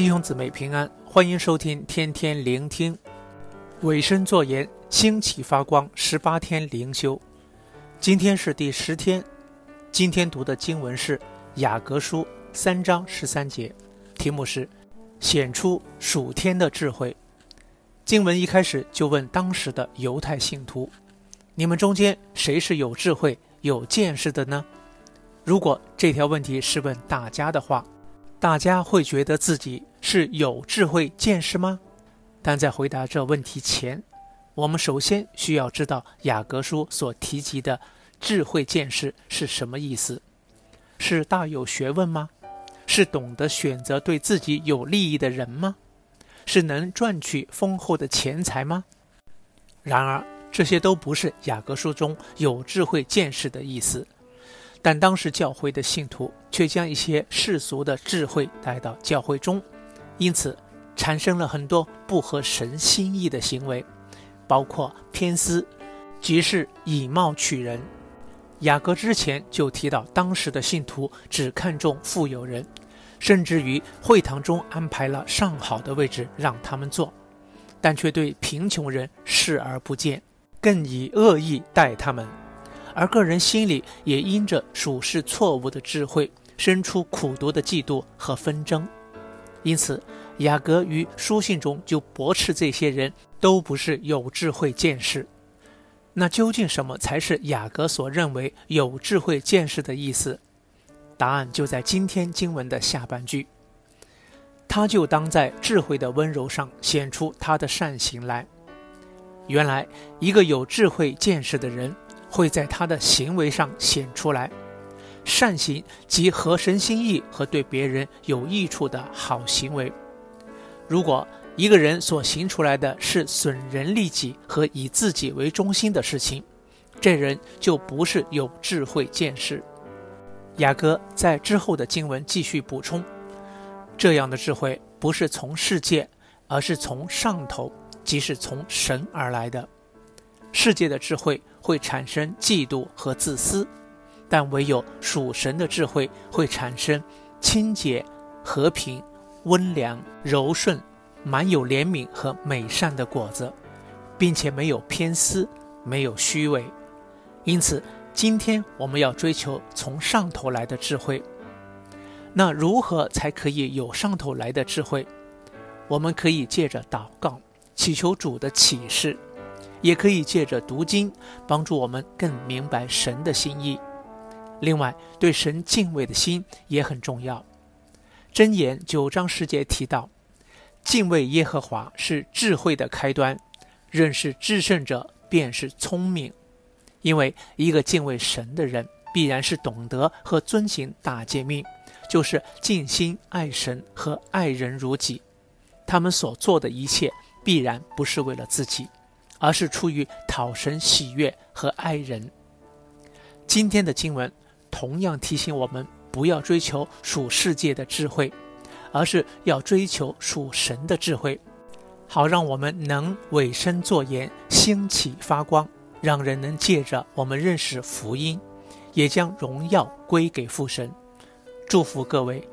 弟兄姊妹平安，欢迎收听天天聆听，委身作言，兴起发光。十八天灵修，今天是第十天。今天读的经文是雅各书三章十三节，题目是显出属天的智慧。经文一开始就问当时的犹太信徒：“你们中间谁是有智慧、有见识的呢？”如果这条问题是问大家的话，大家会觉得自己是有智慧见识吗？但在回答这问题前，我们首先需要知道雅各书所提及的智慧见识是什么意思？是大有学问吗？是懂得选择对自己有利益的人吗？是能赚取丰厚的钱财吗？然而，这些都不是雅各书中有智慧见识的意思。但当时教会的信徒却将一些世俗的智慧带到教会中，因此产生了很多不合神心意的行为，包括偏私，即是以貌取人。雅各之前就提到，当时的信徒只看重富有人，甚至于会堂中安排了上好的位置让他们坐，但却对贫穷人视而不见，更以恶意待他们。而个人心里也因着属世错误的智慧，生出苦毒的嫉妒和纷争。因此，雅各于书信中就驳斥这些人都不是有智慧见识。那究竟什么才是雅各所认为有智慧见识的意思？答案就在今天经文的下半句：他就当在智慧的温柔上显出他的善行来。原来，一个有智慧见识的人。会在他的行为上显出来，善行即合神心意和对别人有益处的好行为。如果一个人所行出来的是损人利己和以自己为中心的事情，这人就不是有智慧见识。雅各在之后的经文继续补充，这样的智慧不是从世界，而是从上头，即是从神而来的。世界的智慧会产生嫉妒和自私，但唯有属神的智慧会产生清洁、和平、温良、柔顺、满有怜悯和美善的果子，并且没有偏私，没有虚伪。因此，今天我们要追求从上头来的智慧。那如何才可以有上头来的智慧？我们可以借着祷告，祈求主的启示。也可以借着读经，帮助我们更明白神的心意。另外，对神敬畏的心也很重要。箴言九章十节提到，敬畏耶和华是智慧的开端，认识至圣者便是聪明。因为一个敬畏神的人，必然是懂得和遵行大诫命，就是尽心爱神和爱人如己。他们所做的一切，必然不是为了自己。而是出于讨神喜悦和爱人。今天的经文同样提醒我们，不要追求属世界的智慧，而是要追求属神的智慧，好让我们能委身作盐，兴起发光，让人能借着我们认识福音，也将荣耀归给父神。祝福各位。